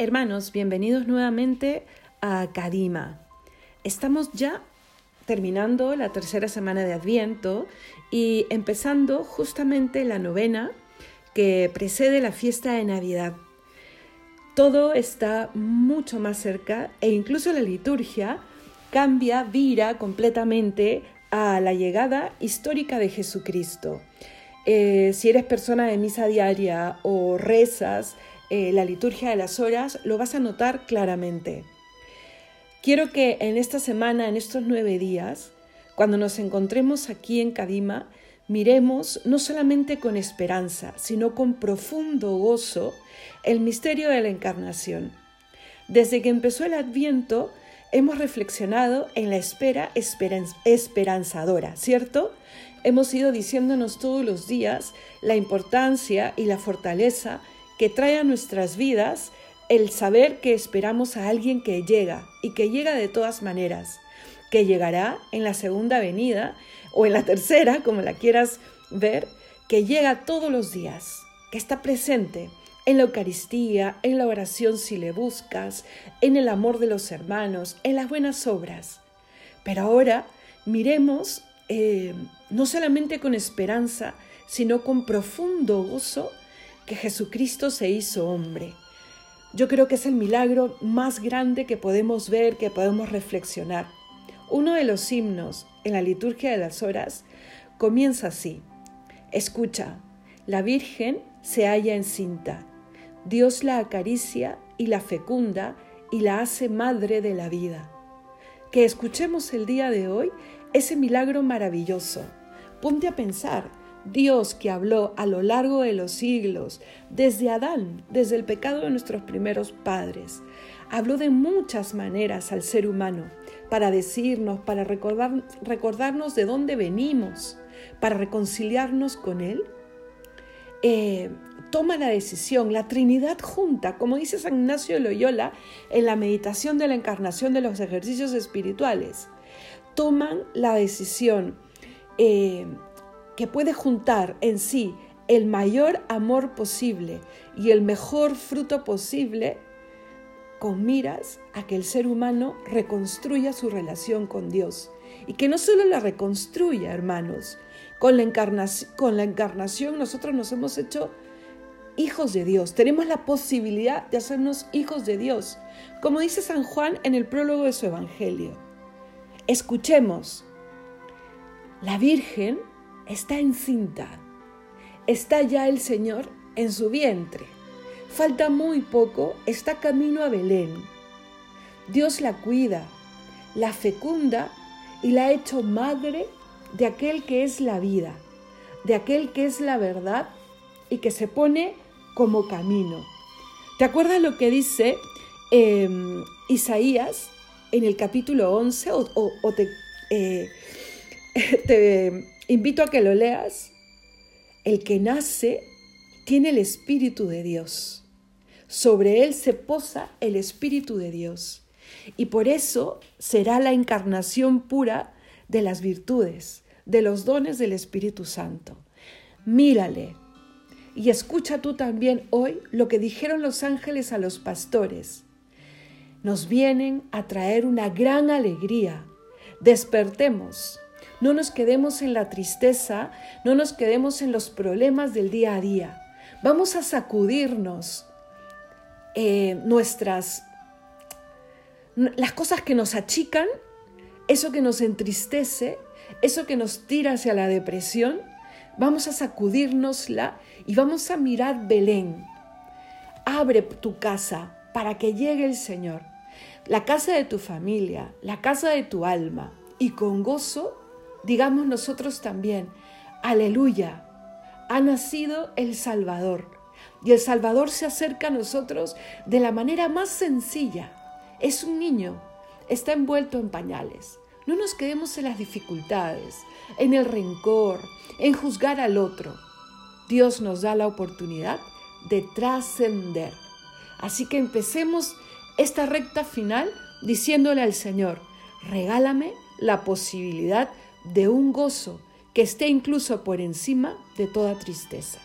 Hermanos, bienvenidos nuevamente a Kadima. Estamos ya terminando la tercera semana de Adviento y empezando justamente la novena que precede la fiesta de Navidad. Todo está mucho más cerca e incluso la liturgia cambia, vira completamente a la llegada histórica de Jesucristo. Eh, si eres persona de misa diaria o rezas eh, la liturgia de las horas, lo vas a notar claramente. Quiero que en esta semana, en estos nueve días, cuando nos encontremos aquí en Kadima, miremos no solamente con esperanza, sino con profundo gozo el misterio de la encarnación. Desde que empezó el Adviento, hemos reflexionado en la espera esperanzadora, ¿cierto? Hemos ido diciéndonos todos los días la importancia y la fortaleza que trae a nuestras vidas el saber que esperamos a alguien que llega y que llega de todas maneras, que llegará en la segunda venida o en la tercera, como la quieras ver, que llega todos los días, que está presente en la Eucaristía, en la oración si le buscas, en el amor de los hermanos, en las buenas obras. Pero ahora miremos eh, no solamente con esperanza, sino con profundo gozo que Jesucristo se hizo hombre. Yo creo que es el milagro más grande que podemos ver, que podemos reflexionar. Uno de los himnos en la liturgia de las horas comienza así. Escucha, la Virgen se halla encinta. Dios la acaricia y la fecunda y la hace madre de la vida. Que escuchemos el día de hoy ese milagro maravilloso. Ponte a pensar, Dios que habló a lo largo de los siglos, desde Adán, desde el pecado de nuestros primeros padres, habló de muchas maneras al ser humano para decirnos, para recordar, recordarnos de dónde venimos, para reconciliarnos con Él. Eh, toma la decisión, la Trinidad junta, como dice San Ignacio de Loyola en la meditación de la encarnación de los ejercicios espirituales, toman la decisión. Eh, que puede juntar en sí el mayor amor posible y el mejor fruto posible con miras a que el ser humano reconstruya su relación con Dios. Y que no solo la reconstruya, hermanos, con la, encarnación, con la encarnación nosotros nos hemos hecho hijos de Dios. Tenemos la posibilidad de hacernos hijos de Dios, como dice San Juan en el prólogo de su Evangelio. Escuchemos, la Virgen está encinta. Está ya el Señor en su vientre. Falta muy poco, está camino a Belén. Dios la cuida, la fecunda y la ha hecho madre de aquel que es la vida, de aquel que es la verdad y que se pone como camino. ¿Te acuerdas lo que dice em, Isaías en el capítulo 11? O, te, eh, te Invito a que lo leas. El que nace tiene el Espíritu de Dios. Sobre él se posa el Espíritu de Dios. Y por eso será la encarnación pura de las virtudes, de los dones del Espíritu Santo. Mírale y escucha tú también hoy lo que dijeron los ángeles a los pastores. Nos vienen a traer una gran alegría. Despertemos no nos quedemos en la tristeza, no nos quedemos en los problemas del día a día. Vamos a sacudirnos eh, nuestras, las cosas que nos achican, eso que nos entristece, eso que nos tira hacia la depresión. Vamos a sacudírnosla y vamos a mirar Belén. Abre tu casa para que llegue el Señor, la casa de tu familia, la casa de tu alma, y con gozo digamos nosotros también, aleluya, ha nacido el Salvador. Y el Salvador se acerca a nosotros de la manera más sencilla. Es un niño, está envuelto en pañales. No nos quedemos en las dificultades, en el rencor, en juzgar al otro. Dios nos da la oportunidad de trascender. Así que empecemos esta recta final diciéndole al Señor, regálame la posibilidad de un gozo que esté incluso por encima de toda tristeza.